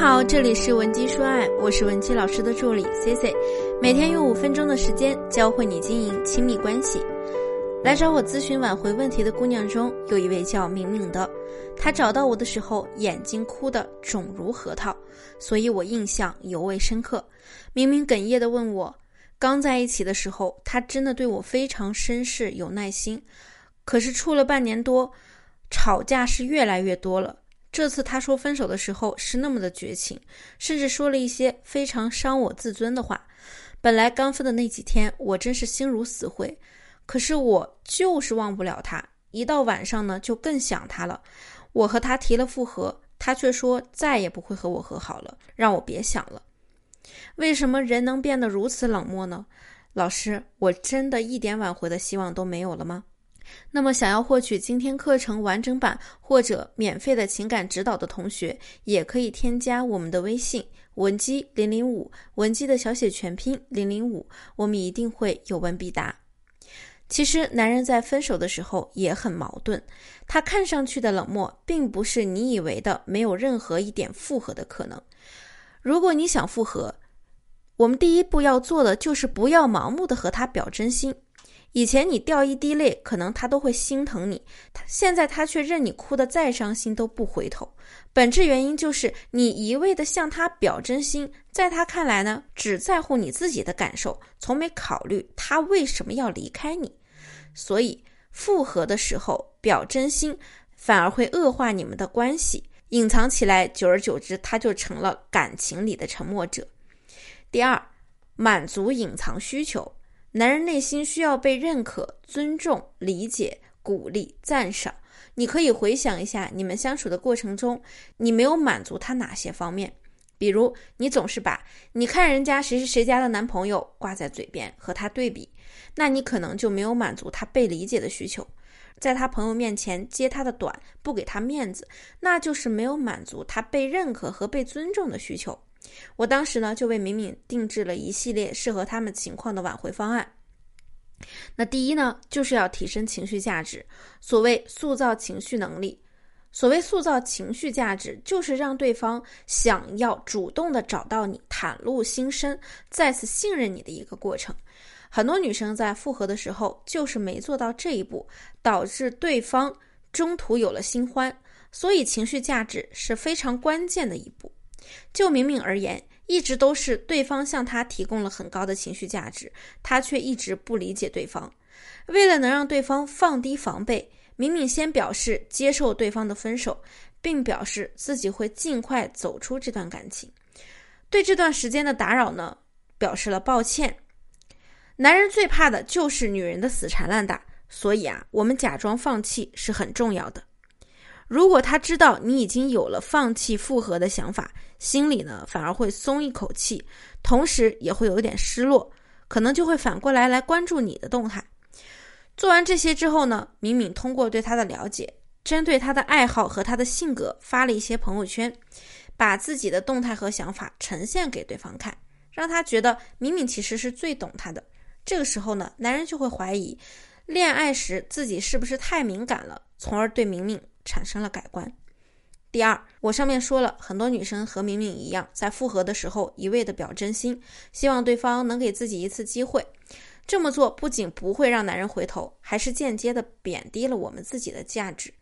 好，这里是文姬说爱，我是文姬老师的助理 C C，每天用五分钟的时间教会你经营亲密关系。来找我咨询挽回问题的姑娘中，有一位叫明明的，她找到我的时候眼睛哭得肿如核桃，所以我印象尤为深刻。明明哽咽地问我，刚在一起的时候，他真的对我非常绅士有耐心，可是处了半年多，吵架是越来越多了。这次他说分手的时候是那么的绝情，甚至说了一些非常伤我自尊的话。本来刚分的那几天，我真是心如死灰，可是我就是忘不了他。一到晚上呢，就更想他了。我和他提了复合，他却说再也不会和我和好了，让我别想了。为什么人能变得如此冷漠呢？老师，我真的一点挽回的希望都没有了吗？那么，想要获取今天课程完整版或者免费的情感指导的同学，也可以添加我们的微信文姬零零五，文姬的小写全拼零零五，我们一定会有问必答。其实，男人在分手的时候也很矛盾，他看上去的冷漠，并不是你以为的没有任何一点复合的可能。如果你想复合，我们第一步要做的就是不要盲目的和他表真心。以前你掉一滴泪，可能他都会心疼你，现在他却任你哭得再伤心都不回头。本质原因就是你一味的向他表真心，在他看来呢，只在乎你自己的感受，从没考虑他为什么要离开你。所以复合的时候表真心，反而会恶化你们的关系，隐藏起来，久而久之，他就成了感情里的沉默者。第二，满足隐藏需求。男人内心需要被认可、尊重、理解、鼓励、赞赏。你可以回想一下，你们相处的过程中，你没有满足他哪些方面？比如，你总是把你看人家谁谁谁家的男朋友挂在嘴边和他对比，那你可能就没有满足他被理解的需求。在他朋友面前揭他的短，不给他面子，那就是没有满足他被认可和被尊重的需求。我当时呢，就为敏敏定制了一系列适合他们情况的挽回方案。那第一呢，就是要提升情绪价值，所谓塑造情绪能力。所谓塑造情绪价值，就是让对方想要主动的找到你，袒露心声，再次信任你的一个过程。很多女生在复合的时候，就是没做到这一步，导致对方中途有了新欢。所以，情绪价值是非常关键的一步。就明明而言，一直都是对方向他提供了很高的情绪价值，他却一直不理解对方。为了能让对方放低防备，明明先表示接受对方的分手，并表示自己会尽快走出这段感情，对这段时间的打扰呢，表示了抱歉。男人最怕的就是女人的死缠烂打，所以啊，我们假装放弃是很重要的。如果他知道你已经有了放弃复合的想法，心里呢反而会松一口气，同时也会有一点失落，可能就会反过来来关注你的动态。做完这些之后呢，敏敏通过对他的了解，针对他的爱好和他的性格发了一些朋友圈，把自己的动态和想法呈现给对方看，让他觉得敏敏其实是最懂他的。这个时候呢，男人就会怀疑，恋爱时自己是不是太敏感了，从而对敏敏。产生了改观。第二，我上面说了很多女生和明明一样，在复合的时候一味的表真心，希望对方能给自己一次机会。这么做不仅不会让男人回头，还是间接的贬低了我们自己的价值。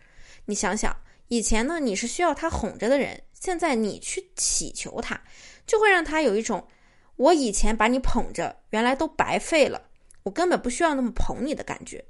你想想，以前呢你是需要他哄着的人，现在你去乞求他，就会让他有一种我以前把你捧着，原来都白费了，我根本不需要那么捧你的感觉。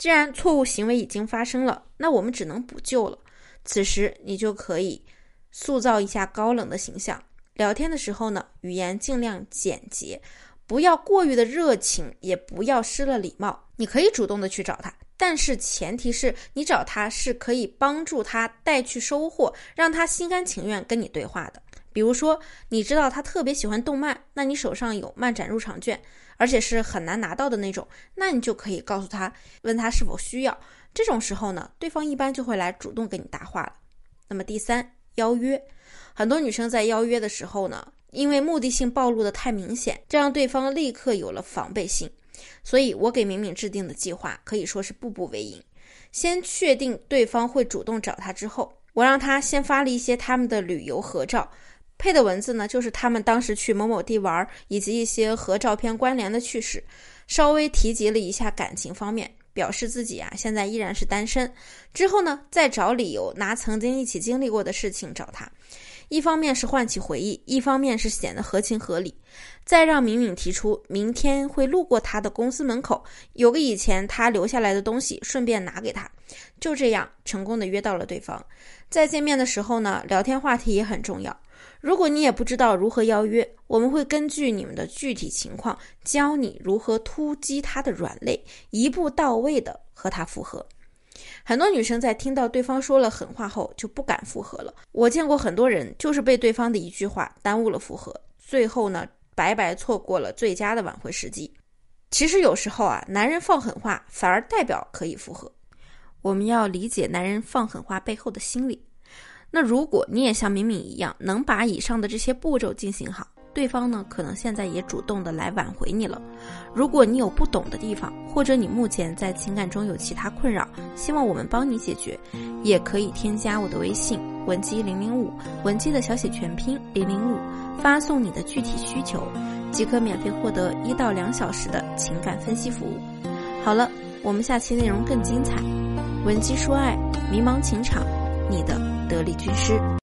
既然错误行为已经发生了，那我们只能补救了。此时你就可以塑造一下高冷的形象。聊天的时候呢，语言尽量简洁，不要过于的热情，也不要失了礼貌。你可以主动的去找他，但是前提是你找他是可以帮助他带去收获，让他心甘情愿跟你对话的。比如说，你知道他特别喜欢动漫，那你手上有漫展入场券。而且是很难拿到的那种，那你就可以告诉他，问他是否需要。这种时候呢，对方一般就会来主动给你搭话了。那么第三，邀约，很多女生在邀约的时候呢，因为目的性暴露的太明显，这让对方立刻有了防备心。所以我给敏敏制定的计划可以说是步步为营。先确定对方会主动找他之后，我让他先发了一些他们的旅游合照。配的文字呢，就是他们当时去某某地玩，以及一些和照片关联的趣事，稍微提及了一下感情方面，表示自己啊现在依然是单身。之后呢，再找理由拿曾经一起经历过的事情找他。一方面是唤起回忆，一方面是显得合情合理，再让敏敏提出明天会路过他的公司门口，有个以前他留下来的东西，顺便拿给他。就这样成功的约到了对方。在见面的时候呢，聊天话题也很重要。如果你也不知道如何邀约，我们会根据你们的具体情况，教你如何突击他的软肋，一步到位的和他复合。很多女生在听到对方说了狠话后就不敢复合了。我见过很多人就是被对方的一句话耽误了复合，最后呢白白错过了最佳的挽回时机。其实有时候啊，男人放狠话反而代表可以复合。我们要理解男人放狠话背后的心理。那如果你也像敏敏一样，能把以上的这些步骤进行好。对方呢，可能现在也主动的来挽回你了。如果你有不懂的地方，或者你目前在情感中有其他困扰，希望我们帮你解决，也可以添加我的微信文姬零零五，文姬的小写全拼零零五，发送你的具体需求，即可免费获得一到两小时的情感分析服务。好了，我们下期内容更精彩，文姬说爱，迷茫情场，你的得力军师。